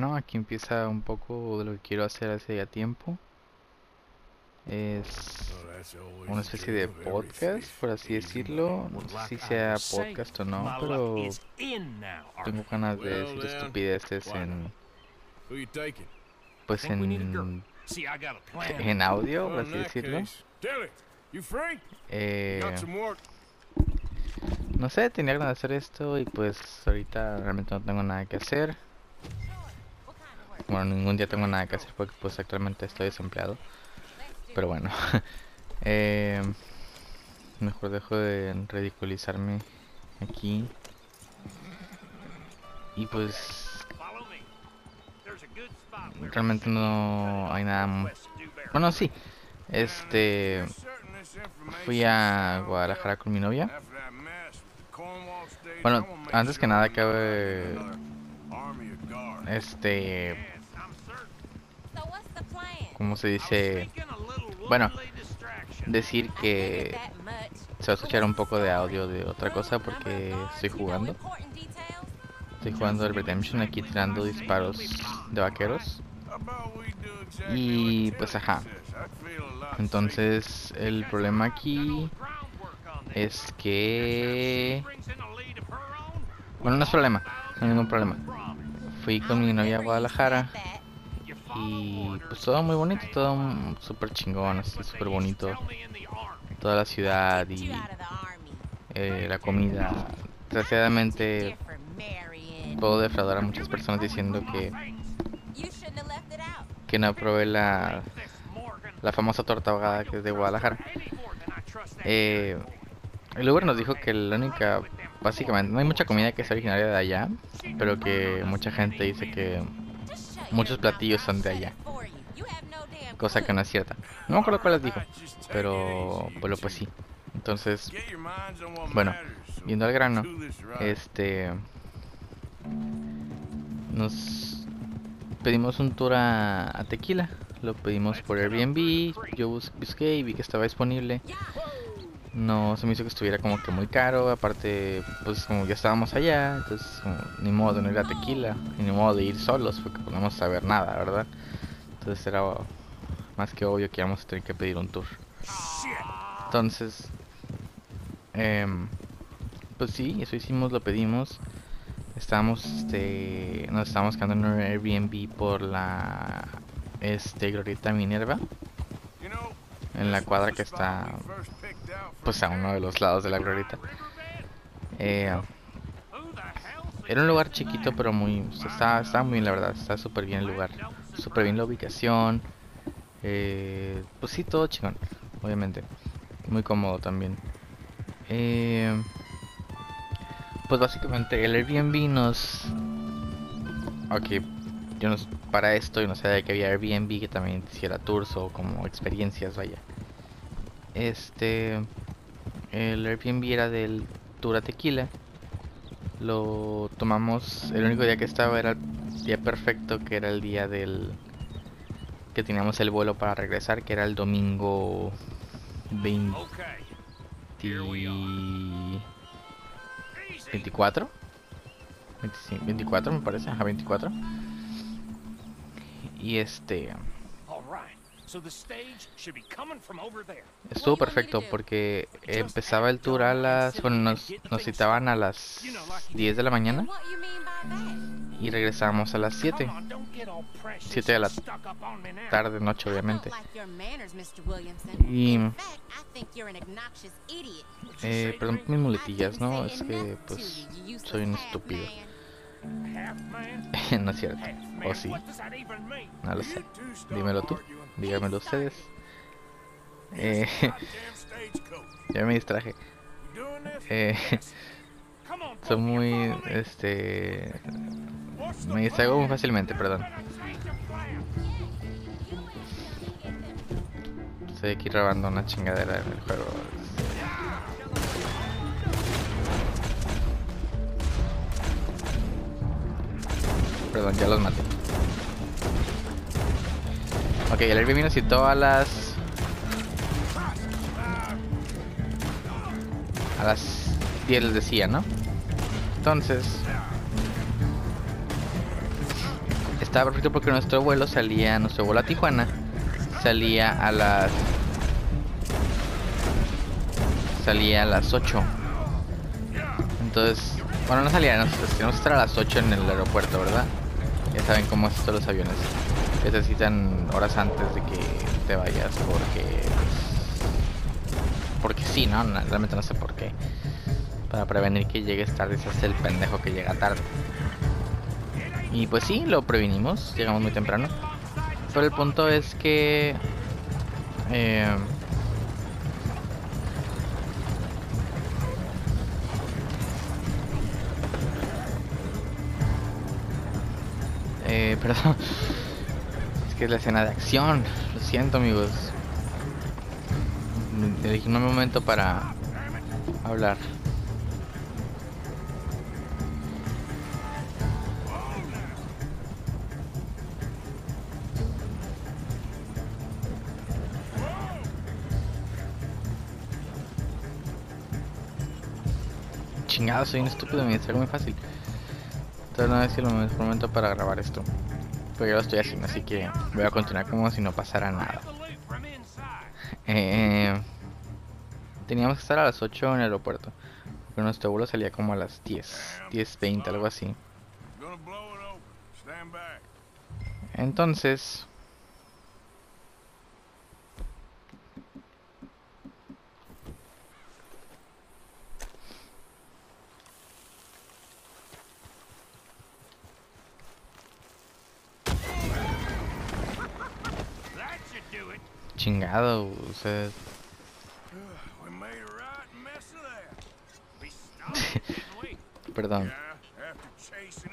bueno, aquí empieza un poco de lo que quiero hacer hace ya tiempo. Es una especie de podcast, por así decirlo. No sé si sea podcast o no, pero tengo ganas de decir estupideces en... Pues en... En audio, por así decirlo. Eh, no sé, tenía ganas de hacer esto y pues ahorita realmente no tengo nada que hacer. Bueno, ningún día tengo nada que hacer porque pues actualmente estoy desempleado. Pero bueno. eh, mejor dejo de ridiculizarme aquí. Y pues... Realmente no hay nada... Bueno, sí. Este... Fui a Guadalajara con mi novia. Bueno, antes que nada cabe... Este... ¿Cómo se dice? Bueno, decir que se va a escuchar un poco de audio de otra cosa porque estoy jugando. Estoy jugando el Redemption aquí tirando disparos de vaqueros. Y pues ajá. Entonces el problema aquí es que... Bueno, no es problema, no hay ningún problema. Fui con mi novia a Guadalajara y pues todo muy bonito, todo súper chingón, así súper bonito. Toda la ciudad y eh, la comida. Desgraciadamente puedo defraudar a muchas personas diciendo que que no probé la la famosa torta ahogada que es de Guadalajara. Eh, el Uber nos dijo que la única, básicamente, no hay mucha comida que sea originaria de allá, pero que mucha gente dice que muchos platillos son de allá. Cosa que no es cierta. No me acuerdo cuál les dijo, pero, pero pues sí. Entonces, bueno, viendo al grano, este nos pedimos un tour a, Tequila. Lo pedimos por Airbnb. Yo busqué y vi que estaba disponible. No se me hizo que estuviera como que muy caro. Aparte, pues como ya estábamos allá, entonces ni modo de no ir a Tequila, ni modo de ir solos, porque podemos saber nada, ¿verdad? Entonces era más que obvio que íbamos a tener que pedir un tour. Entonces, eh, pues sí, eso hicimos, lo pedimos. Estábamos, este, nos estábamos quedando en un Airbnb por la, este, Glorieta Minerva. En la cuadra que está, pues a uno de los lados de la Glorieta. Eh, era un lugar chiquito, pero muy, estaba, estaba muy bien, la verdad, está súper bien el lugar. Súper bien la ubicación. Eh, pues sí, todo chingón, obviamente. Muy cómodo también. Eh, pues básicamente el Airbnb nos... Ok, yo no, para esto yo no sabía que había Airbnb que también hiciera tours o como experiencias, vaya. Este... El Airbnb era del Tour a Tequila. Lo tomamos, el único día que estaba era el día perfecto, que era el día del... Que teníamos el vuelo para regresar, que era el domingo 20... 24 24 me parece, a 24 y este estuvo perfecto porque empezaba el tour a las bueno nos, nos citaban a las 10 de la mañana y regresamos a las 7 7 de la tarde noche obviamente. Y eh, perdón mis muletillas no es que pues soy un estúpido no es cierto. O sí. No lo sé. Dímelo tú. Dígamelo ustedes. Eh, ya me distraje. Eh, son muy este me distraigo muy fácilmente perdón. Estoy aquí robando una chingadera en el juego Perdón, ya los maté. Ok, el Airbnb nos citó a las... A las 10 les decía, ¿no? Entonces... estaba perfecto porque nuestro vuelo salía, nuestro vuelo a Tijuana salía a las salía a las 8. Entonces, bueno, no salía, nos, que estar a las 8 en el aeropuerto, ¿verdad? Saben cómo es esto los aviones. Necesitan horas antes de que te vayas porque pues, porque sí, ¿no? Realmente no sé por qué. Para prevenir que llegues tarde y seas el pendejo que llega tarde. Y pues sí, lo previnimos, llegamos muy temprano. Pero el punto es que... Eh, eh, perdón. Es que es la escena de acción. Lo siento, amigos. Elegí un momento para hablar. Chingado, soy un estúpido, me algo muy fácil. Entonces no es el mejor momento para grabar esto. Pero ya lo estoy haciendo, así que voy a continuar como si no pasara nada. Eh, teníamos que estar a las 8 en el aeropuerto. Pero nuestro vuelo salía como a las 10, 10.20, algo así. Entonces... Chingado, ustedes... Perdón.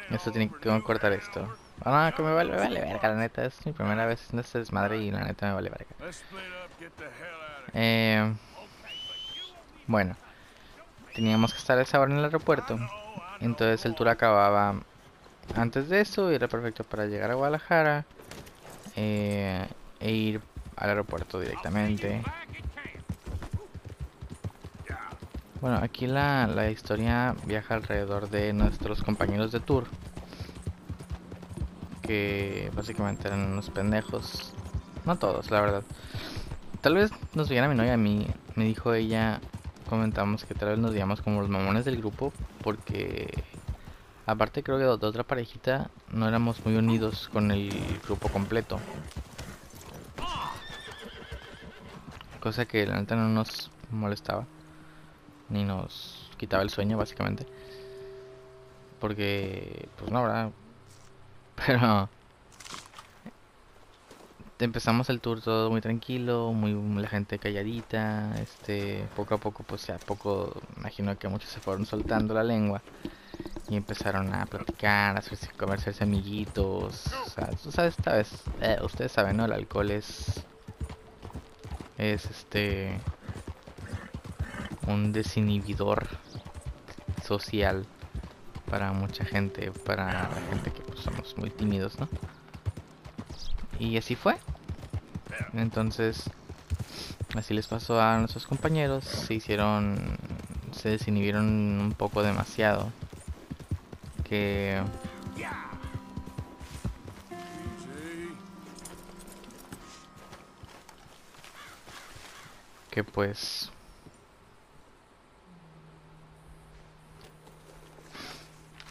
Esto tiene que cortar esto. Ah, no, que me vale, me vale verga, la neta. Es mi primera vez en este desmadre y la neta me vale verga. Eh, bueno. Teníamos que estar a esa hora en el aeropuerto. Entonces el tour acababa antes de eso y era perfecto para llegar a Guadalajara. Eh, e ir al aeropuerto directamente. Bueno, aquí la, la historia viaja alrededor de nuestros compañeros de tour. Que básicamente eran unos pendejos. No todos, la verdad. Tal vez nos viera mi novia a mí. Me dijo ella, comentamos que tal vez nos veíamos como los mamones del grupo. Porque aparte creo que de otra parejita no éramos muy unidos con el grupo completo. Cosa que la neta no nos molestaba ni nos quitaba el sueño básicamente. Porque, pues no, ¿verdad? Pero empezamos el tour todo muy tranquilo, muy la gente calladita, este, poco a poco, pues ya poco, imagino que muchos se fueron soltando la lengua y empezaron a platicar, a hacerse, comerse amiguitos, o sea, esta vez, eh, ustedes saben, ¿no? El alcohol es, es este, un desinhibidor social para mucha gente, para la gente que pues, somos muy tímidos, ¿no? Y así fue. Entonces, así les pasó a nuestros compañeros, se hicieron, se desinhibieron un poco demasiado. Que que pues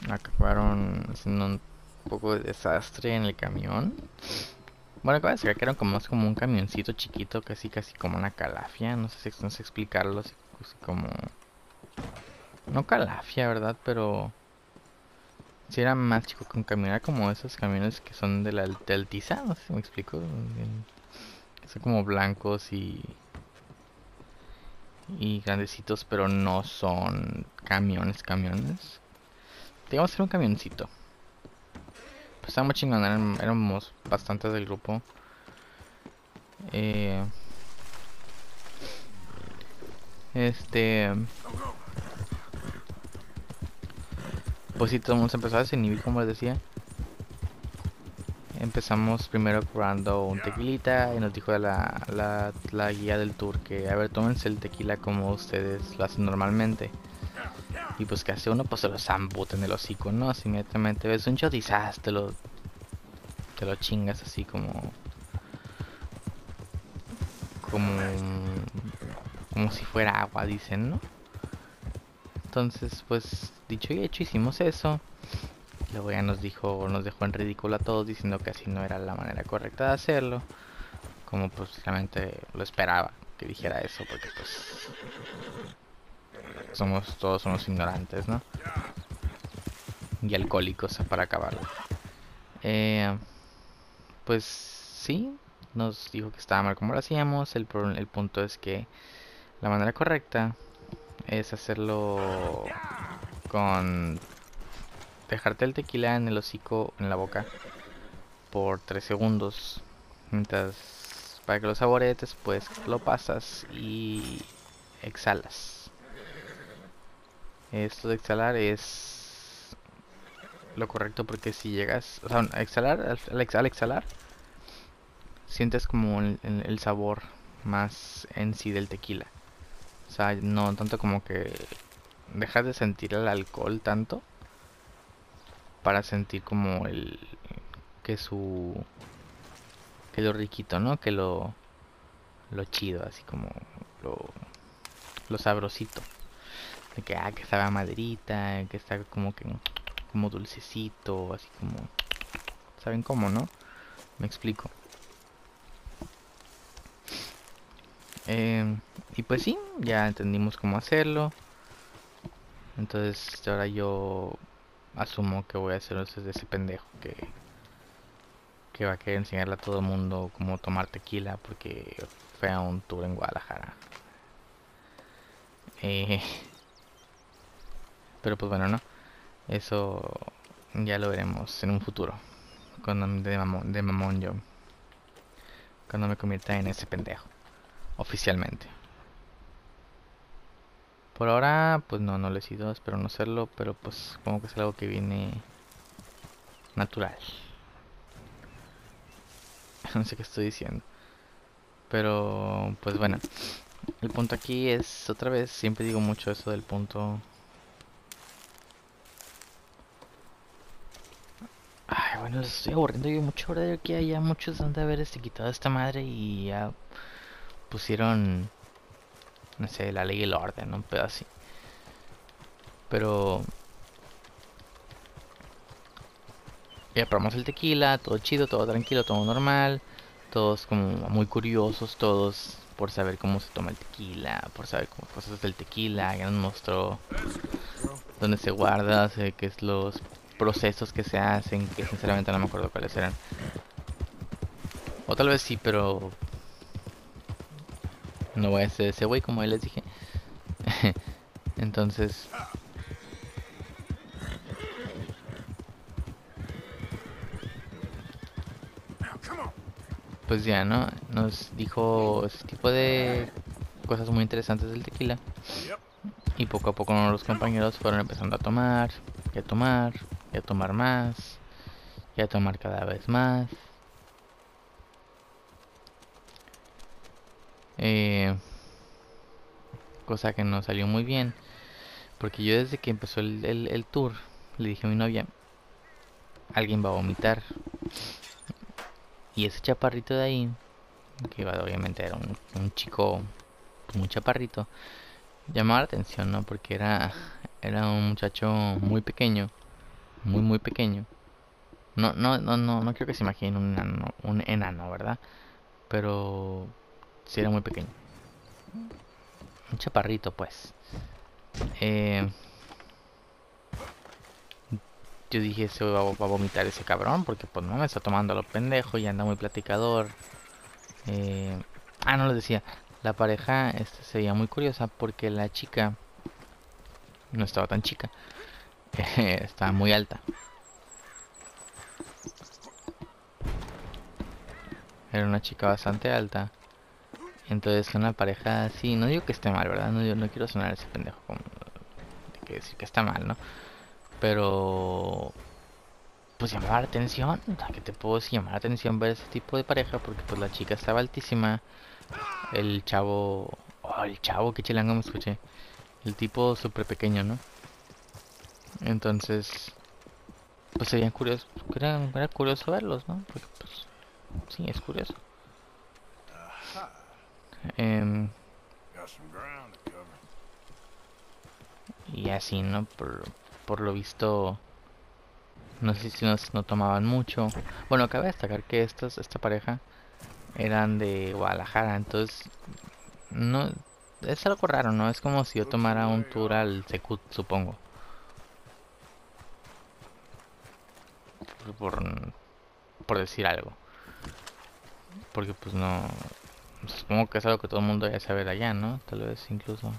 acabaron haciendo un poco de desastre en el camión. Bueno, acabo de decir que era como, como un camioncito chiquito, casi casi como una calafia. No sé si no sé explicarlo, así, como... No calafia, ¿verdad? Pero... Si era más chico que un camión, era como esos camiones que son de la de Altiza, no sé si me explico. Son como blancos y... Y grandecitos, pero no son camiones, camiones. Digamos que era un camioncito. Pues estábamos chingón, éramos bastantes del grupo. Eh, este... Pues sí, todo el mundo se empezó a desinhibir, como les decía. Empezamos primero curando un tequilita y nos dijo la, la, la guía del tour que, a ver, tómense el tequila como ustedes lo hacen normalmente. Y pues que hace uno, pues se lo zambute en el hocico, ¿no? Si inmediatamente ves un shot y te lo, te lo chingas así como como como si fuera agua dicen no entonces pues dicho y hecho hicimos eso luego ya nos dijo nos dejó en ridículo a todos diciendo que así no era la manera correcta de hacerlo como pues realmente lo esperaba que dijera eso porque pues somos todos unos ignorantes no y alcohólicos para acabarlo eh, pues sí, nos dijo que estaba mal como lo hacíamos. El, el punto es que la manera correcta es hacerlo con dejarte el tequila en el hocico, en la boca, por 3 segundos. Mientras, para que lo saborees, después lo pasas y exhalas. Esto de exhalar es lo correcto porque si llegas, o sea, al exhalar, al, exhalar, sientes como el, sabor más en sí del tequila. O sea, no tanto como que dejas de sentir el alcohol tanto para sentir como el que su que lo riquito, ¿no? Que lo lo chido, así como lo lo sabrosito. De que ah, que sabe a maderita, que está como que como dulcecito, así como... ¿Saben cómo, no? Me explico. Eh, y pues sí, ya entendimos cómo hacerlo. Entonces ahora yo asumo que voy a hacer de ese pendejo que, que va a querer enseñarle a todo el mundo cómo tomar tequila porque fue a un tour en Guadalajara. Eh, pero pues bueno, no. Eso ya lo veremos en un futuro. Cuando de mamón, de mamón yo. Cuando me convierta en ese pendejo. Oficialmente. Por ahora, pues no, no lo he sido, espero no serlo, pero pues como que es algo que viene natural. no sé qué estoy diciendo. Pero, pues bueno. El punto aquí es, otra vez, siempre digo mucho eso del punto bueno, estoy aburriendo yo mucho, ¿verdad? que ya muchos han de haber este, quitado esta madre y ya pusieron, no sé, la ley y el orden, un pedo así. Pero ya probamos el tequila, todo chido, todo tranquilo, todo normal, todos como muy curiosos, todos por saber cómo se toma el tequila, por saber cómo cosas del tequila, ya nos mostró dónde se guarda, qué es los procesos que se hacen, que sinceramente no me acuerdo cuáles eran. O tal vez sí, pero no voy a ser ese güey como les dije. Entonces... Pues ya, ¿no? Nos dijo ese tipo de cosas muy interesantes del tequila. Y poco a poco los compañeros fueron empezando a tomar, y a tomar, y a tomar más, y a tomar cada vez más. Eh, cosa que no salió muy bien, porque yo desde que empezó el, el, tour le dije a mi novia, alguien va a vomitar. Y ese chaparrito de ahí, que obviamente era un, un chico muy chaparrito, llamaba la atención, ¿no? Porque era, era un muchacho muy pequeño muy muy pequeño. No, no, no, no, no creo que se imaginen un enano, un enano, ¿verdad? Pero sí era muy pequeño. Un chaparrito, pues. Eh, yo dije, se va, a vomitar ese cabrón, porque pues no me está tomando a los pendejos y anda muy platicador. Eh, ah, no lo decía. La pareja este, se veía muy curiosa porque la chica no estaba tan chica. está muy alta. Era una chica bastante alta. Entonces una pareja así, no digo que esté mal, ¿verdad? No, yo no quiero sonar ese pendejo como de que decir que está mal, ¿no? Pero pues llamaba la atención, o que te puedo decir, llamar la atención ver ese tipo de pareja porque pues la chica estaba altísima, el chavo, oh, el chavo, que chilango me escuché, el tipo súper pequeño, ¿no? Entonces, pues se veían curiosos, era, era curioso verlos, ¿no? Porque pues sí, es curioso. Em, y así, ¿no? Por, por lo visto, no sé si no, no tomaban mucho. Bueno, cabe destacar que estos, esta pareja eran de Guadalajara, entonces no es algo raro, ¿no? Es como si yo tomara un tour al Secut, supongo. Por, por decir algo. Porque pues no... Supongo que es algo que todo el mundo debe saber allá, ¿no? Tal vez incluso.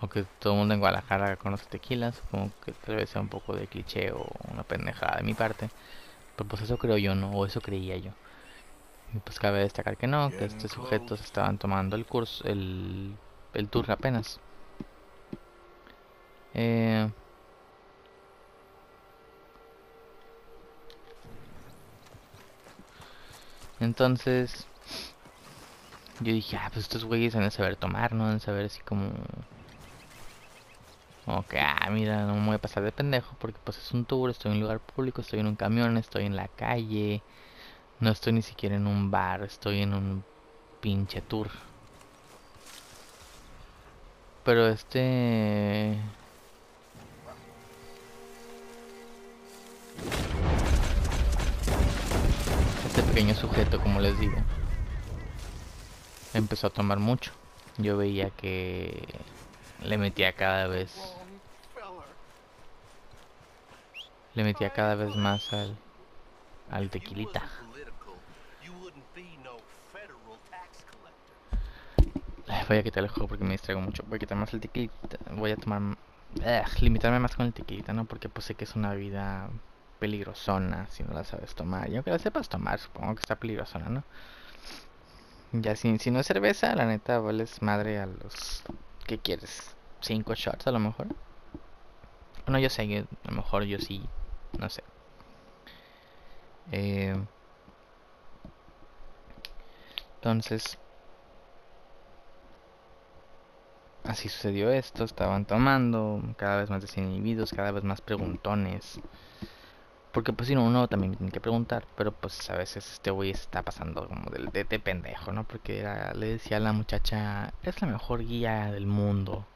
O que todo el mundo en Guadalajara conoce tequila. Supongo que tal vez sea un poco de cliché o una pendejada de mi parte. Pero pues eso creo yo, ¿no? O eso creía yo. Y pues cabe destacar que no, que estos sujetos estaban tomando el curso, el, el tour apenas. Eh, entonces, yo dije, ah, pues estos güeyes deben saber tomar, ¿no? Deben saber así como... Que, ah, mira, no me voy a pasar de pendejo porque pues es un tour, estoy en un lugar público, estoy en un camión, estoy en la calle. No estoy ni siquiera en un bar, estoy en un pinche tour. Pero este... pequeño sujeto, como les digo, empezó a tomar mucho. Yo veía que le metía cada vez... Le metía cada vez más al, al tequilita. Voy a quitar el juego porque me distraigo mucho. Voy a quitar más el tequilita. Voy a tomar... limitarme más con el tequilita, ¿no? Porque pues sé que es una vida peligrosona si no la sabes tomar. Y aunque la sepas tomar, supongo que está peligrosona, ¿no? Ya si, si no es cerveza, la neta vales madre a los... ¿Qué quieres? ¿Cinco shots a lo mejor? Bueno, yo sé a lo mejor yo sí, no sé. Eh, entonces, así sucedió esto, estaban tomando cada vez más desinhibidos, cada vez más preguntones. Porque pues si no, uno también tiene que preguntar, pero pues a veces este güey está pasando como de, de, pendejo, ¿no? Porque era, le decía a la muchacha, es la mejor guía del mundo.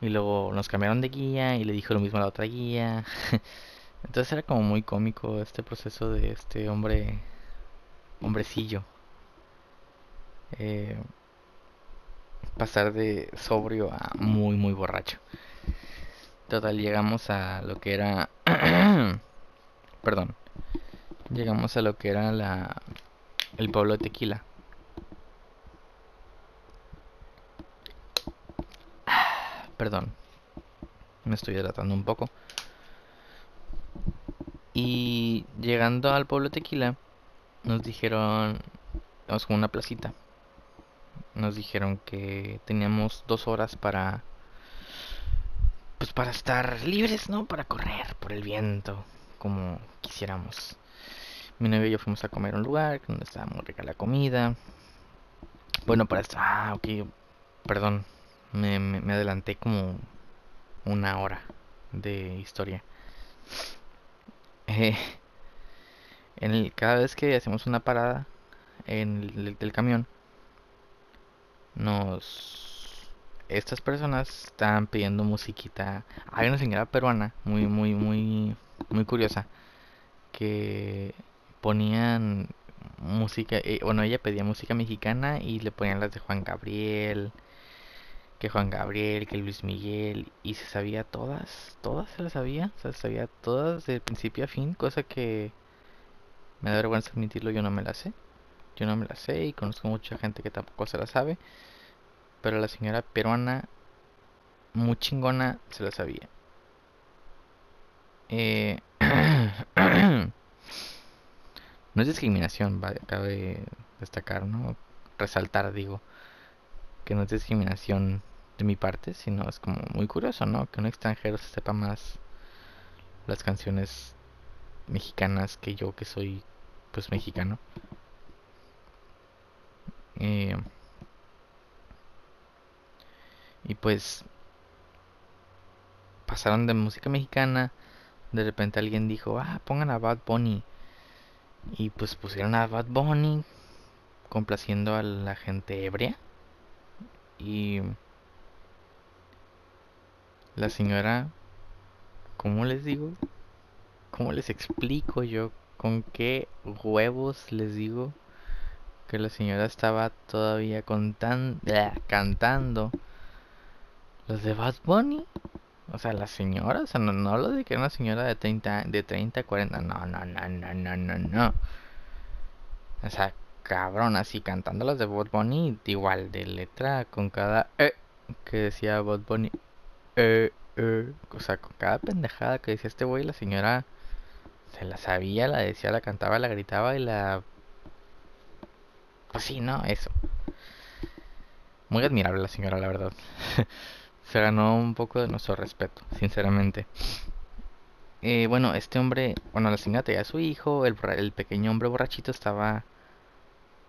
Y luego nos cambiaron de guía y le dijo lo mismo a la otra guía. Entonces era como muy cómico este proceso de este hombre, hombrecillo. Eh, pasar de sobrio a muy muy borracho. Total, llegamos a lo que era... Perdón. Llegamos a lo que era la... El pueblo de Tequila. Perdón. Me estoy hidratando un poco. Y llegando al pueblo de Tequila, nos dijeron... Vamos con una placita nos dijeron que teníamos dos horas para pues para estar libres no para correr por el viento como quisiéramos mi novio y yo fuimos a comer un lugar donde estaba muy rica la comida bueno para esto ah ok perdón me, adelanté como una hora de historia eh, en cada vez que hacemos una parada en el, el camión nos estas personas estaban pidiendo musiquita. Hay una señora peruana muy muy muy muy curiosa que ponían música, eh, bueno, ella pedía música mexicana y le ponían las de Juan Gabriel, que Juan Gabriel, que Luis Miguel y se sabía todas, todas se las sabía, se sabía todas de principio a fin, cosa que me da vergüenza admitirlo, yo no me la sé. Yo no me la sé y conozco mucha gente que tampoco se la sabe. Pero la señora peruana, muy chingona, se la sabía. Eh, no es discriminación, cabe destacar, ¿no? Resaltar, digo, que no es discriminación de mi parte, sino es como muy curioso, ¿no? Que un extranjero se sepa más las canciones mexicanas que yo, que soy, pues, mexicano. Eh, y pues pasaron de música mexicana, de repente alguien dijo, ah, pongan a Bad Bunny. Y pues pusieron a Bad Bunny complaciendo a la gente ebria. Y la señora, ¿cómo les digo? ¿Cómo les explico yo? ¿Con qué huevos les digo que la señora estaba todavía cantando los de Bad Bunny? O sea, la señora, o sea, no, no hablo de que una señora de 30, de 30, 40, no, no, no, no, no, no, no. O sea, cabrón, así cantando las de Bad Bunny, igual de letra con cada eh que decía Bad Bunny, eh, eh, o sea, con cada pendejada que decía este güey, la señora se la sabía, la decía, la cantaba, la gritaba y la. Pues sí, ¿no? Eso. Muy admirable la señora, la verdad. se ganó un poco de nuestro respeto, sinceramente. Eh, bueno, este hombre, bueno, la señora tenía a su hijo, el, el pequeño hombre borrachito estaba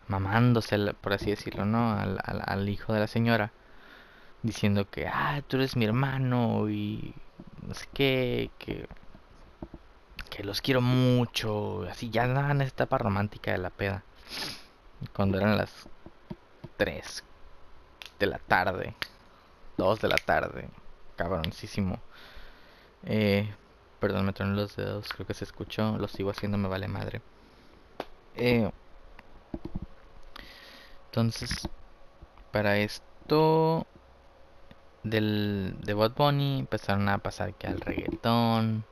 mamándose, por así decirlo, ¿no? Al, hijo de la señora, diciendo que, ah, tú eres mi hermano y no sé qué, que, que los quiero mucho, así ya nada en esta etapa romántica de la peda, cuando eran las 3 de la tarde. 2 de la tarde. Cabroncísimo. Eh, perdón, me troné los dedos. Creo que se escuchó. Lo sigo haciendo, me vale madre. Eh, entonces, para esto del, de Bot Bunny empezaron a pasar que al reggaetón.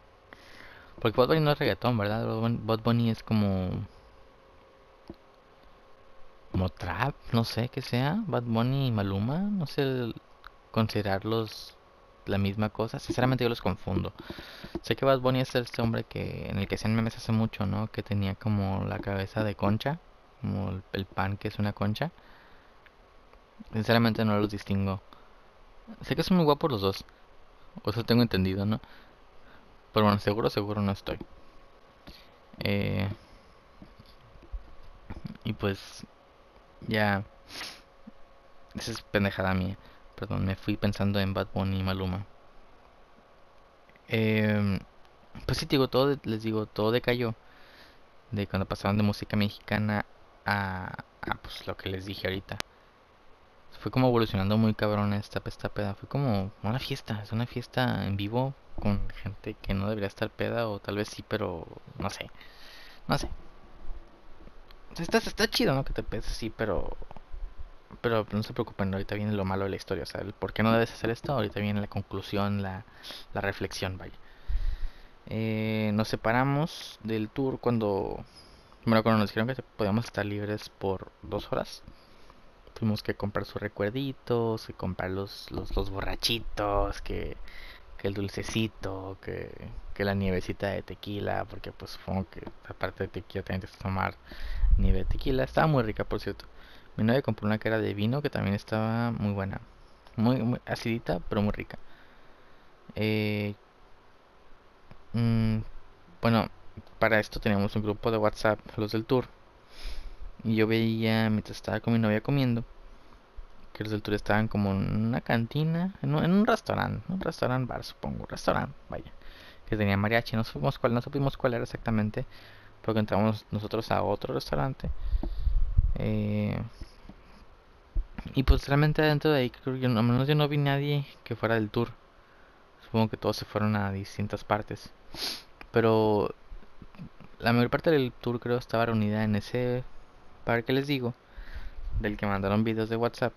Porque Bot Bunny no es reggaetón, ¿verdad? Bot Bunny es como como trap, no sé qué sea, Bad Bunny y Maluma, no sé considerarlos la misma cosa. Sinceramente yo los confundo. Sé que Bad Bunny es este hombre que en el que hacían memes hace mucho, ¿no? Que tenía como la cabeza de concha, como el, pan que es una concha. Sinceramente no los distingo. Sé que son muy guapos los dos. O eso tengo entendido, ¿no? Pero bueno, seguro, seguro no estoy. Eh, y pues ya... Esa es pendejada mía. Perdón, me fui pensando en Bad Bunny y Maluma. Eh, pues sí, digo, todo, les digo, todo decayó. De cuando pasaron de música mexicana a, a pues lo que les dije ahorita. Fue como evolucionando muy cabrón esta, esta peda. Fue como una fiesta, es una fiesta en vivo con gente que no debería estar peda o tal vez sí, pero no sé. No sé. Está, está chido, ¿no? Que te pedes así, pero pero no se preocupen, ahorita viene lo malo de la historia, o sea, por qué no debes hacer esto, ahorita viene la conclusión, la, la reflexión, vaya. Eh, nos separamos del tour cuando, bueno, cuando nos dijeron que podíamos estar libres por dos horas. Tuvimos que comprar sus recuerditos, que comprar los, los, los borrachitos, que, que el dulcecito, que, que la nievecita de tequila, porque pues supongo que aparte de tequila también te tomar nieve de tequila. Estaba muy rica, por cierto. Mi novia compró una cara de vino que también estaba muy buena. Muy, acidita, pero muy rica. Eh, mm, bueno, para esto teníamos un grupo de WhatsApp, los del tour. Y yo veía, mientras estaba con mi novia comiendo, que los del tour estaban como en una cantina, en un, restaurante, un restaurante bar, supongo, un restaurante, vaya, que tenía mariachi. No supimos cuál, no supimos cuál era exactamente, porque entramos nosotros a otro restaurante. Eh, y pues realmente dentro de ahí creo que al menos yo no vi nadie que fuera del tour. Supongo que todos se fueron a distintas partes. Pero la mayor parte del tour creo estaba reunida en ese par que les digo. Del que mandaron videos de WhatsApp.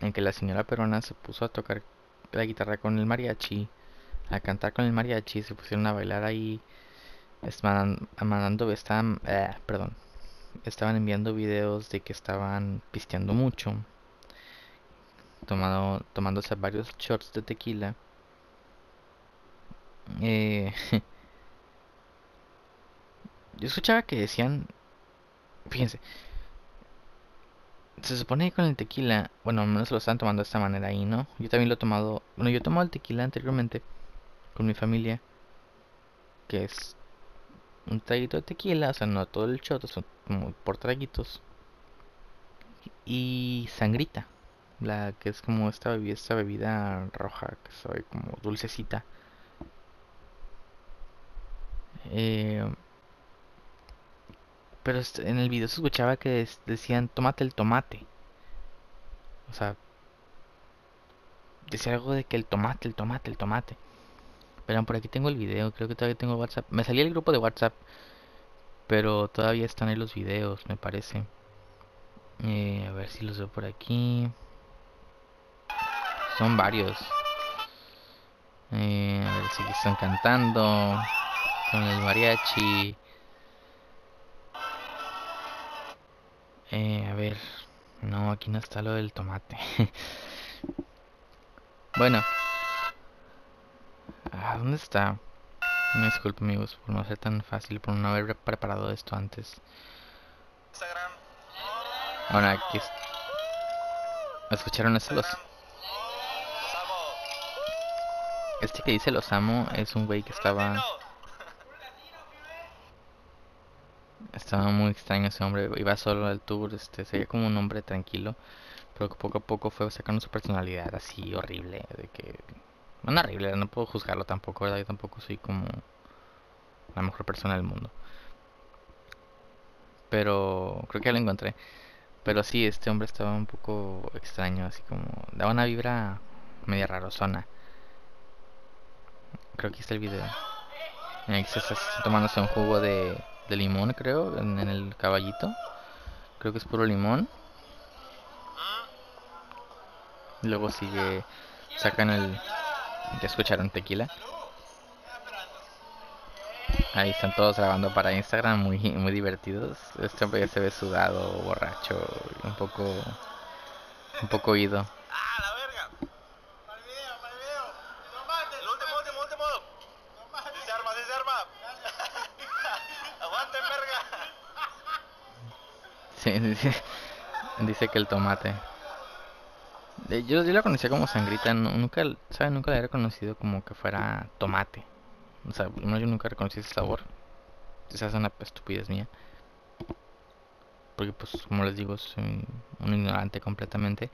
En que la señora peruana se puso a tocar la guitarra con el mariachi. A cantar con el mariachi. Se pusieron a bailar ahí. Mandando... Estaban... Eh, perdón. Estaban enviando videos de que estaban pisteando mucho tomando, tomándose varios shots de tequila. Eh, yo escuchaba que decían, fíjense, se supone que con el tequila, bueno, al menos lo están tomando de esta manera ahí, ¿no? Yo también lo he tomado, bueno, yo he tomado el tequila anteriormente con mi familia, que es un traguito de tequila, o sea, no todo el shot, son como por traguitos. Y sangrita la que es como esta bebida, esta bebida roja que soy como dulcecita. Eh, pero en el video se escuchaba que decían tomate el tomate. O sea, decía algo de que el tomate, el tomate, el tomate. Pero por aquí tengo el video, creo que todavía tengo WhatsApp. Me salí el grupo de WhatsApp, pero todavía están ahí los videos, me parece. Eh, a ver si los veo por aquí. Son varios. Eh, a ver si están cantando con el mariachi. Eh, a ver. No, aquí no está lo del tomate. bueno. Ah, ¿dónde está? Me disculpo amigos por no ser tan fácil, por no haber preparado esto antes. Ahora aquí... ¿Escucharon eso? Los... Este que dice los amo es un güey que estaba... Estaba muy extraño ese hombre, iba solo al tour, este, se como un hombre tranquilo, pero que poco a poco fue sacando su personalidad así horrible, de que... No horrible, no puedo juzgarlo tampoco, ¿verdad? Yo tampoco soy como la mejor persona del mundo. Pero creo que ya lo encontré. Pero sí, este hombre estaba un poco extraño, así como... Daba una vibra media rarosona. Creo que está el video. Aquí se está tomándose un jugo de, de limón, creo, en, el caballito. Creo que es puro limón. Luego sigue... Sacan el... Ya escucharon tequila. Ahí están todos grabando para Instagram, muy, divertidos. Este hombre ya se ve sudado, borracho, un poco, un poco oído. ¡Ah, la verga! Para el video, para el video. El último, último, último. Se arma, se arma. Aguante, verga. Sí, Dice que el tomate. Yo, yo la conocía como sangrita, nunca, ¿sabes? Nunca la había conocido como que fuera tomate. O sea, yo nunca reconocí ese sabor. Esa es una estupidez mía. Porque pues, como les digo, soy un ignorante completamente.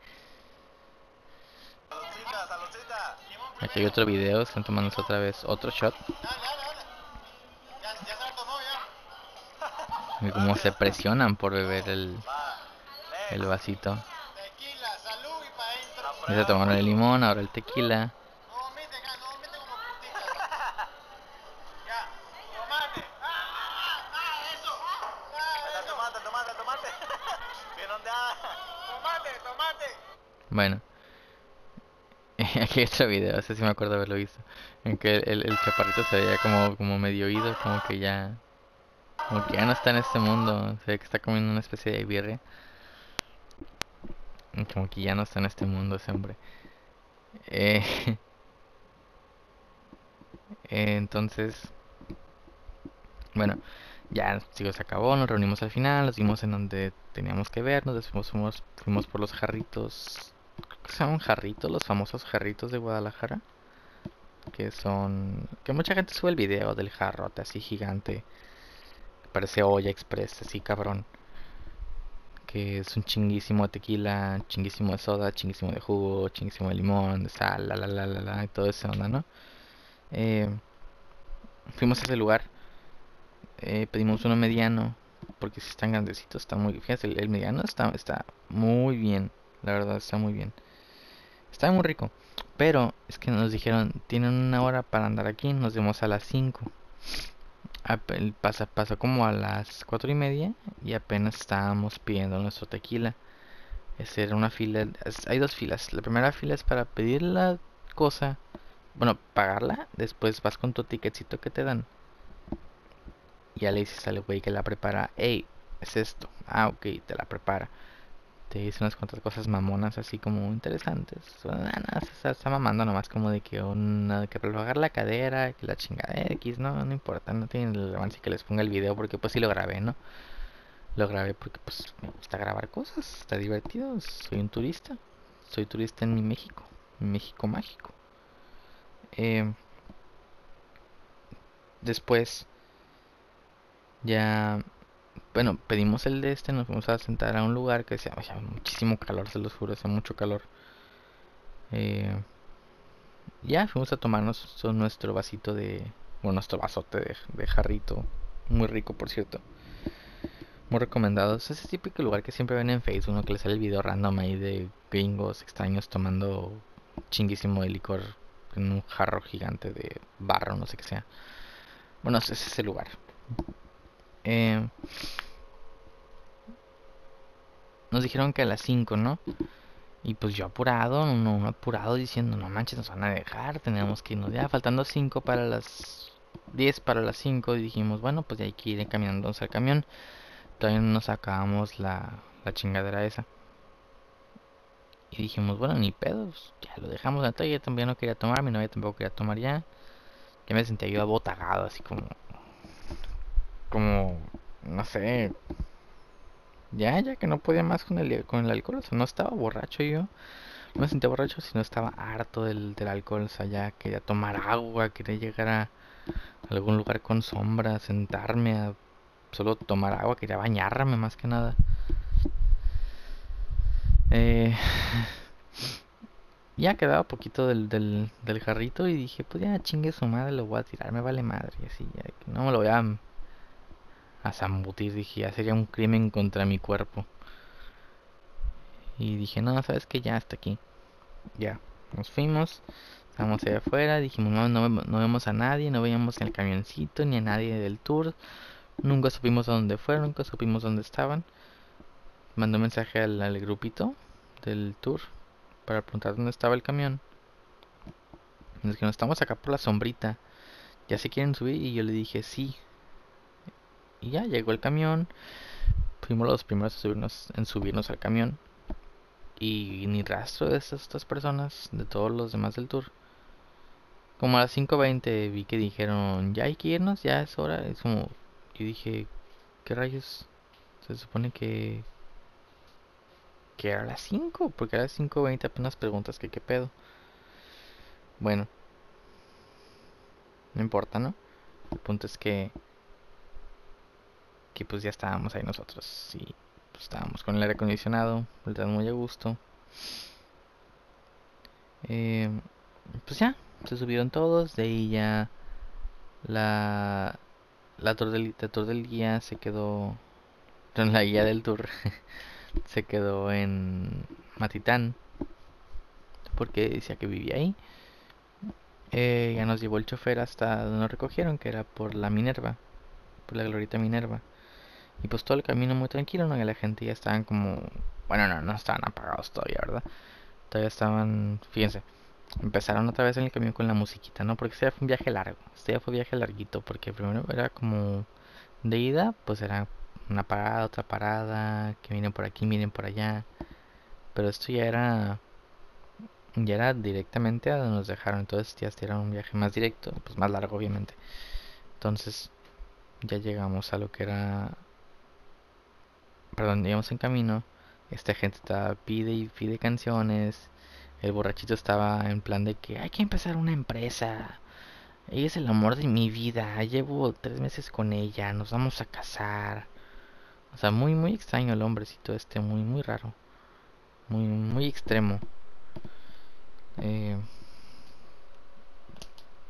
Aquí hay otro video, están tomando otra vez otro shot. Y como se presionan por beber el, el vasito. Ya tomaron el limón, ahora el tequila. Bueno. Aquí hay otro video, ese sí me acuerdo haberlo visto. En que el, el, chaparrito se veía como, como medio oído, como que ya... Como que ya no está en este mundo. Se ve que está comiendo una especie de birria. Como que ya no está en este mundo ese hombre. Eh, entonces... Bueno, ya sigo se acabó, nos reunimos al final, nos vimos en donde teníamos que vernos, después fuimos, fuimos por los jarritos que se llaman jarritos, los famosos jarritos de Guadalajara. Que son... Que mucha gente sube el video del jarrote así gigante. Parece olla express, así cabrón. Que es un chinguísimo de tequila, chinguísimo de soda, chinguísimo de jugo, chinguísimo de limón, de sal, la la la la la, y todo eso onda, ¿no? Eh, fuimos a ese lugar. Eh, pedimos uno mediano. Porque si están grandecitos, está muy... Fíjense, el, el mediano está, está muy bien. La verdad está muy bien. Está muy rico. Pero es que nos dijeron, tienen una hora para andar aquí, nos vemos a las 5. Pasa, pasó como a las 4 y media y apenas estábamos pidiendo nuestro tequila. Es era una fila, hay dos filas. La primera fila es para pedir la cosa, bueno, pagarla. Después vas con tu ticketcito que te dan. Y ya le dices al güey que la prepara, hey, es esto. Ah, ok, te la prepara te dice unas cuantas cosas mamonas así como interesantes. se está, mamando nomás como de que una, que bajar la cadera, que la chingada X, no, no importa, no tiene relevancia que les ponga el video porque pues sí lo grabé, ¿no? Lo grabé porque pues me gusta grabar cosas, está divertido, soy un turista, soy turista en mi México, mi México mágico. Eh, después ya bueno, pedimos el de este, nos fuimos a sentar a un lugar que decía, muchísimo calor, se los juro, hace mucho calor. Eh, ya fuimos a tomarnos nuestro vasito de, Bueno, nuestro vasote de, jarrito. Muy rico, por cierto. Muy recomendado. Es ese típico lugar que siempre ven en Facebook, ¿no? Que le sale el video random ahí de gringos extraños tomando chinguísimo de licor en un jarro gigante de barro, no sé qué sea. Bueno, ese es ese lugar. Eh, nos dijeron que a las 5, ¿no? Y pues yo apurado, no, apurado diciendo, no manches, nos van a dejar, tenemos que irnos ya, faltando 5 para las 10 para las 5, y dijimos, bueno, pues ya hay que ir caminando al camión. Todavía no nos acabamos la, la chingadera esa. Y dijimos, bueno, ni pedos, ya lo dejamos. Entonces yo también no quería tomar, mi novia tampoco quería tomar ya. Ya me sentía yo abotagado, así como... Como... No sé... Ya, ya que no podía más con el, con el alcohol. O sea, no estaba borracho yo. No me sentía borracho, sino estaba harto del, del alcohol. O sea, ya quería tomar agua, quería llegar a algún lugar con sombra, sentarme a solo tomar agua, quería bañarme más que nada. Eh, ya quedaba poquito del, del, del, jarrito y dije, pues ya chingue su madre, lo voy a tirar, me vale madre. Y así, ya, no me lo voy a, a zambutir, dije, ya sería un crimen contra mi cuerpo. Y dije, no, sabes que ya hasta aquí. Ya, nos fuimos, estábamos allá afuera, dijimos, no, no, no vemos a nadie, no veíamos el camioncito, ni a nadie del tour. Nunca supimos a dónde fueron, nunca supimos dónde estaban. Mandó mensaje al, al grupito del tour para preguntar dónde estaba el camión. Nos no estamos acá por la sombrita. ¿Ya se quieren subir? Y yo le dije sí. Y ya llegó el camión. Fuimos los primeros a subirnos, en subirnos al camión. Y ni rastro de estas, personas, de todos los demás del tour. Como a las 5.20 vi que dijeron, ya hay que irnos, ya es hora. Es como, yo dije, ¿qué rayos? Se supone que que era las 5, porque era las 5.20 apenas preguntas que qué pedo. Bueno, no importa, ¿no? El punto es que que pues ya estábamos ahí nosotros y pues, estábamos con el aire acondicionado, verdad muy a gusto. Eh, pues ya, se subieron todos, de ahí ya la la tour del, la tour del guía se quedó la guía del tour se quedó en Matitán porque decía que vivía ahí. Eh, ya nos llevó el chofer hasta donde nos recogieron, que era por la Minerva, por la glorita Minerva. Y pues todo el camino muy tranquilo, ¿no? Y la gente ya estaban como... Bueno, no, no estaban apagados todavía, ¿verdad? Todavía estaban... Fíjense, empezaron otra vez en el camino con la musiquita, ¿no? Porque este ya fue un viaje largo. Este ya fue un viaje larguito, porque primero era como... De ida, pues era una parada, otra parada, que vienen por aquí, vienen por allá. Pero esto ya era ya era directamente a donde nos dejaron, entonces ya era un viaje más directo, pues más largo obviamente. Entonces ya llegamos a lo que era perdón, íbamos en camino. Esta gente estaba pide y pide canciones. El borrachito estaba en plan de que hay que empezar una empresa. Ella es el amor de mi vida. Llevo tres meses con ella. Nos vamos a casar. O sea, muy, muy extraño el hombrecito este, muy, muy raro. Muy, muy extremo. Eh,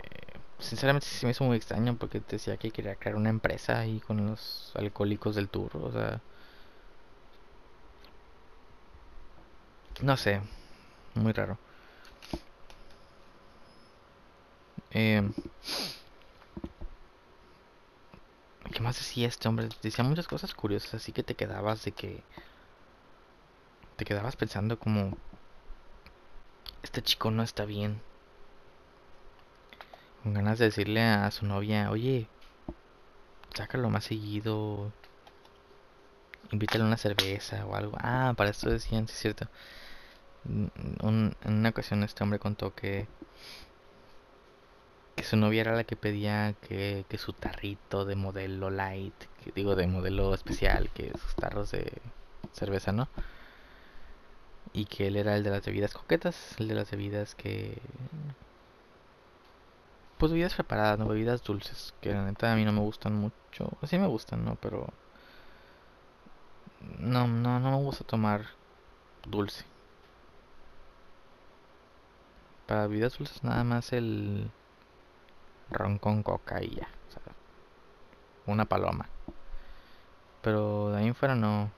eh, sinceramente se me hizo muy extraño porque decía que quería crear una empresa ahí con los alcohólicos del tour. O sea... No sé. Muy raro. Eh, ¿Qué más decía este hombre? Decía muchas cosas curiosas, así que te quedabas de que... Te quedabas pensando como... Este chico no está bien. Con ganas de decirle a su novia, oye, sácalo más seguido. Invítale una cerveza o algo. Ah, para esto decían, sí es cierto. En una ocasión este hombre contó que su novia era la que pedía que, que su tarrito de modelo light, que digo de modelo especial, que sus tarros de cerveza, ¿no? Y que él era el de las bebidas coquetas, el de las bebidas que... Pues bebidas preparadas, ¿no? Bebidas dulces, que la neta a mí no me gustan mucho. Sí me gustan, ¿no? Pero... No, no, no me gusta tomar dulce. Para bebidas dulces nada más el ron con coca y ya. O sea, una paloma. Pero de ahí en fuera no.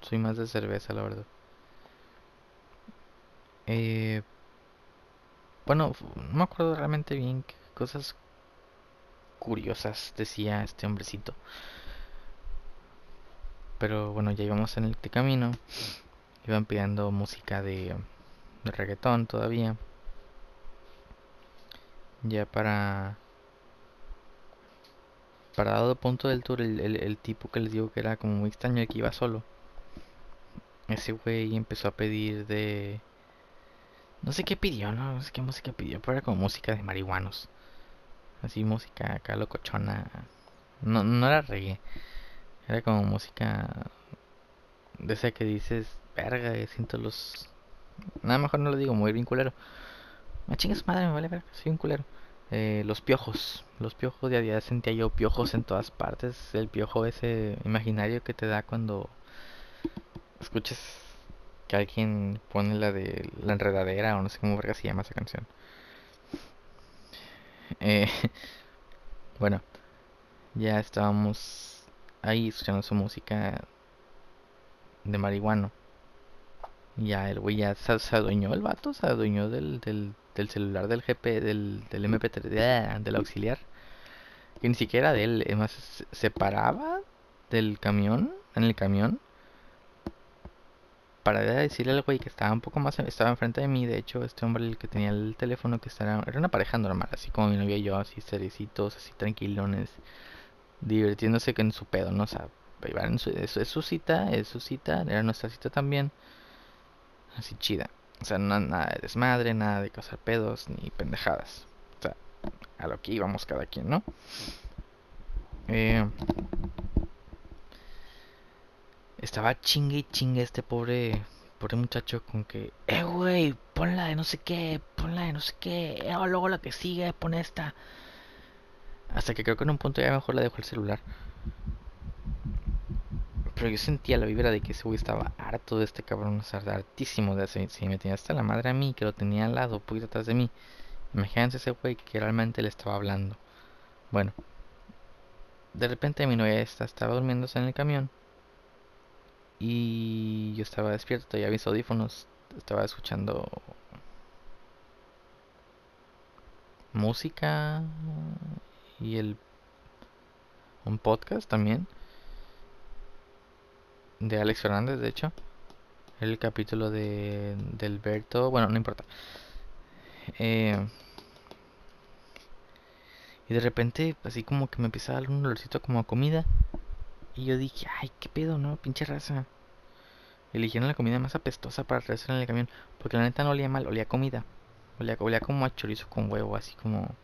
Soy más de cerveza, la verdad. Eh, bueno, no me acuerdo realmente bien qué cosas curiosas decía este hombrecito. Pero bueno, ya íbamos en el camino. Iban pidiendo música de, de reggaetón todavía. Ya para... Para dado punto del tour, el, el, tipo que les digo que era como muy extraño y que iba solo. Ese güey empezó a pedir de... No sé qué pidió, no, sé qué música pidió, pero era como música de marihuanos. Así música acá locochona. No, no era reggae. Era como música de esa que dices, verga, siento los... Nada mejor no lo digo, muy bien culero. Me chingas madre, me vale verga, soy un culero. Eh, los piojos, los piojos, ya, ya sentía yo piojos en todas partes. El piojo ese imaginario que te da cuando escuchas que alguien pone la de la enredadera o no sé cómo verga se llama esa canción. Eh, bueno, ya estábamos ahí escuchando su música de marihuano. Ya el güey ya se, adueñó el vato, se adueñó del, del, del celular del GP, del, del MP3, del auxiliar. Que ni siquiera de él, además se paraba del camión, en el camión, para decirle al güey que estaba un poco más, estaba enfrente de mí, de hecho, este hombre el que tenía el teléfono que estaba, era una pareja normal, así como mi novia y yo, así cerecitos, así tranquilones, divirtiéndose con su pedo, ¿no? O sea, en su, es, su cita, es su cita, era nuestra cita también, así chida. O sea, nada de desmadre, nada de causar pedos, ni pendejadas. O sea, a lo que íbamos cada quien, ¿no? Eh, estaba chingue y chingue este pobre pobre muchacho con que, eh, güey, ponla de no sé qué, ponla de no sé qué, eh, luego la que sigue, pon esta. Hasta que creo que en un punto ya mejor la dejo el celular. Pero yo sentía la vibra de que ese güey estaba harto de este cabrón, o hartísimo de ese. Si me tenía hasta la madre a mí, que lo tenía al lado, poquito atrás de mí. Imagínense ese güey que realmente le estaba hablando. Bueno, de repente mi novia estaba durmiéndose en el camión y yo estaba despierto, ya mis audífonos, estaba escuchando música y el un podcast también de Alex Fernández, de hecho. El capítulo de del Berto, bueno, no importa. Eh, y de repente, así como que me empieza a dar un olorcito como a comida. Y yo dije, ay, qué pedo, ¿no? Pinche raza. Eligieron la comida más apestosa para traerse en el camión. Porque la neta no olía mal, olía comida. Olía, olía como a chorizo con huevo, así como...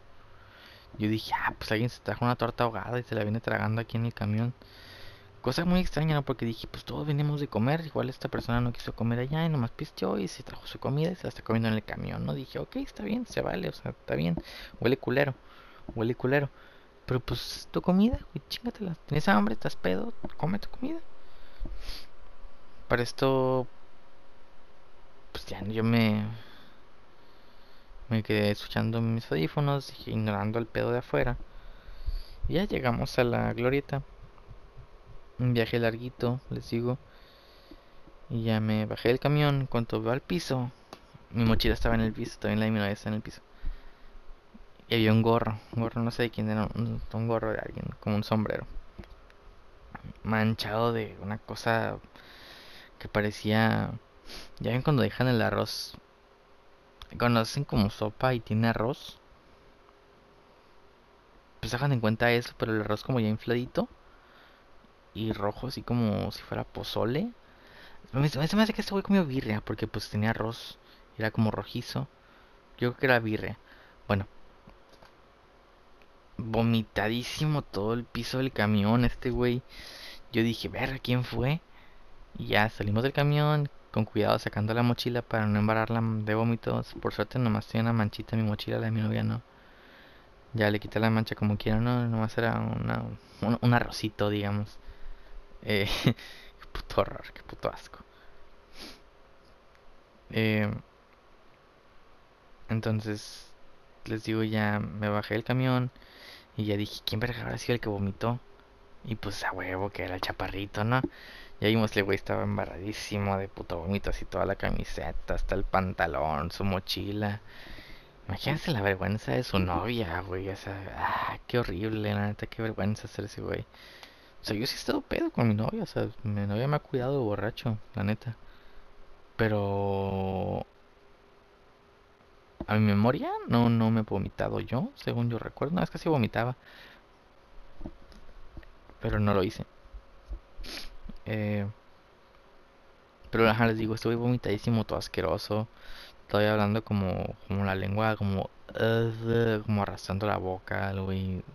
Yo dije, ah, pues alguien se trajo una torta ahogada y se la viene tragando aquí en el camión. Cosa muy extraña, ¿no? Porque dije, pues todos venimos de comer. Igual esta persona no quiso comer allá y nomás pisteó y se trajo su comida y se la está comiendo en el camión, ¿no? Dije, ok, está bien, se vale, o sea, está bien. Huele culero, huele culero. Pero pues tu comida, güey, chingatela. ¿Tienes hambre? ¿Estás pedo? Come tu comida. Para esto, pues ya yo me me quedé escuchando mis audífonos, ignorando el pedo de afuera. Y ya llegamos a la glorieta. Un viaje larguito, les digo. Y ya me bajé del camión. En cuanto veo al piso, mi mochila estaba en el piso, también la de mi novia está en el piso. Y había un gorro, un gorro no sé de quién era, un, gorro de alguien, como un sombrero. Manchado de una cosa que parecía... Ya ven cuando dejan el arroz, cuando hacen como sopa y tiene arroz, pues dejan en cuenta eso, pero el arroz como ya infladito y rojo, así como si fuera pozole. Me, me hace que este güey comió birria, porque pues tenía arroz, era como rojizo. Yo creo que era birria. Bueno, vomitadísimo todo el piso del camión, este güey. Yo dije, ver, ¿quién fue? Y ya salimos del camión, con cuidado sacando la mochila para no embarrarla de vómitos. Por suerte nomás tiene una manchita en mi mochila, la de mi novia no. Ya le quité la mancha como quiera, no, nomás era una, un, arrocito, digamos. Eh, qué puto horror, qué puto asco. Eh, entonces, les digo, ya me bajé del camión y ya dije, ¿quién verga habrá sido el que vomitó? Y pues a huevo que era el chaparrito, ¿no? Y ahí el güey estaba embarradísimo de puto vómito, así toda la camiseta, hasta el pantalón, su mochila. Imagínense la vergüenza de su novia, güey. O sea, ah, qué horrible, la neta, qué vergüenza ser ese güey. O sea, yo sí he estado pedo con mi novia, o sea, mi novia me ha cuidado de borracho, la neta. Pero a mi memoria no, no me he vomitado yo, según yo recuerdo. No, es que vomitaba. Pero no lo hice. Eh, pero ajá, les digo, estuve vomitadísimo, todo asqueroso. Estoy hablando como, como la lengua, como, como arrastrando la boca, algo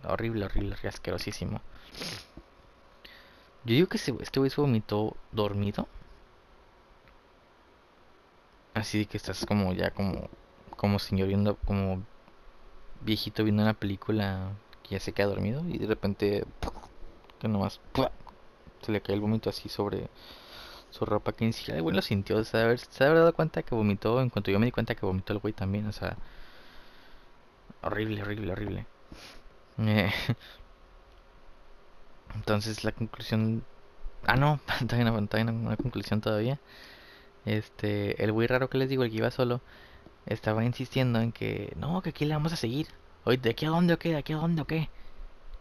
horrible, horrible, asquerosísimo. Yo digo que este güey se vomitó dormido. Así que estás como ya como como señor viendo como viejito viendo una película que ya se queda dormido y de repente que nomás se le cae el vómito así sobre su ropa que ni siquiera güey lo sintió. Haber, se haber dado cuenta que vomitó en cuanto yo me di cuenta que vomitó el güey también. O sea, horrible, horrible, horrible. Entonces la conclusión... Ah, no, todavía no, todavía no, una conclusión todavía. Este, el güey raro que les digo, el que iba solo, estaba insistiendo en que, no, que aquí le vamos a seguir. Oye, ¿de aquí a dónde o qué? ¿De aquí a dónde o qué?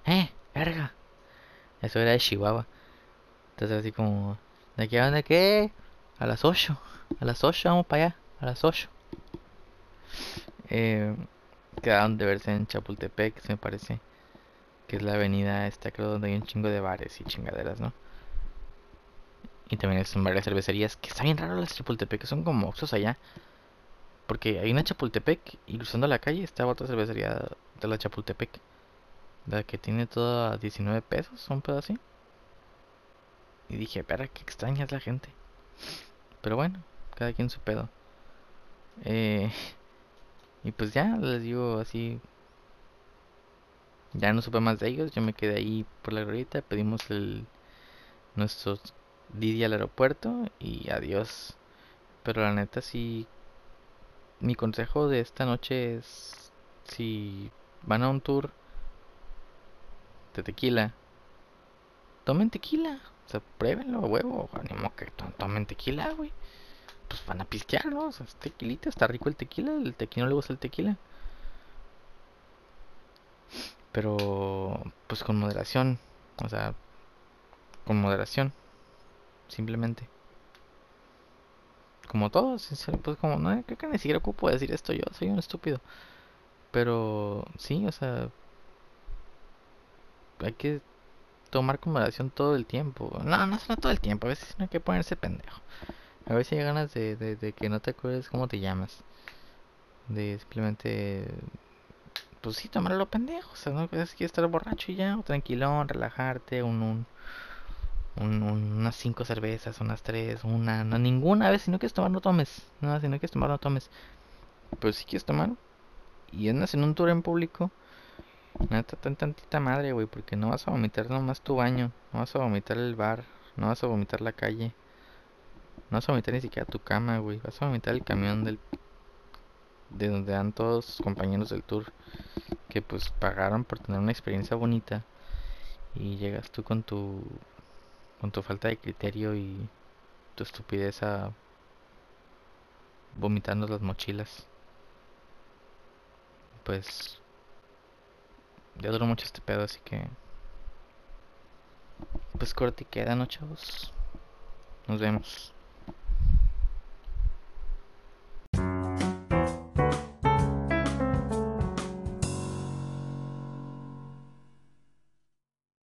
¿Eh? Verga. Eso era de Chihuahua. Entonces así como, ¿de aquí a dónde qué? A las 8. A las 8 vamos para allá. A las 8. Eh, quedaron de verse en Chapultepec, me parece. Que es la avenida esta, creo, donde hay un chingo de bares y chingaderas, ¿no? Y también son varias cervecerías. Que está bien raro las Chapultepec, que son como oxos allá. Porque hay una Chapultepec y cruzando la calle está otra cervecería de la Chapultepec. La que tiene todo a 19 pesos, un pedo así. Y dije, espera, qué extraña es la gente. Pero bueno, cada quien su pedo. Eh, y pues ya, les digo así. Ya no supe más de ellos, yo me quedé ahí por la glorieta, pedimos el nuestro Didi al aeropuerto y adiós. Pero la neta sí mi consejo de esta noche es si van a un tour de tequila, tomen tequila, o sea, pruébenlo, huevo, animo que tomen tequila, güey. Pues van a pistear, ¿no? O sea, es tequilita, está rico el tequila, el tequila no le gusta el tequila. Pero, pues con moderación, o sea, con moderación, simplemente como todos, pues como no creo que ni siquiera ocupo decir esto yo, soy un estúpido. Pero sí, o sea, hay que tomar con moderación todo el tiempo. No, no, no todo el tiempo, a veces no hay que ponerse pendejo. A veces hay ganas de, de, que no te acuerdes cómo te llamas. De simplemente, pues sí, tomarlo pendejo. O sea, no es que estar borracho y ya, o tranquilón, relajarte, un, un unas cinco cervezas, unas tres, una, no ninguna vez, si no quieres tomar no tomes, no, si no quieres tomar no tomes. Pero si quieres tomar y andas en un tour en público, neta tan tantita madre, güey, porque no vas a vomitar nomás tu baño, no vas a vomitar el bar, no vas a vomitar la calle, no vas a vomitar ni siquiera tu cama, güey, vas a vomitar el camión del de donde dan todos los compañeros del tour que pues pagaron por tener una experiencia bonita y llegas tú con tu con tu falta de criterio y tu estupidez a vomitando las mochilas. Pues ya duró mucho este pedo, así que pues corte y queda, ¿no, chavos? Nos vemos.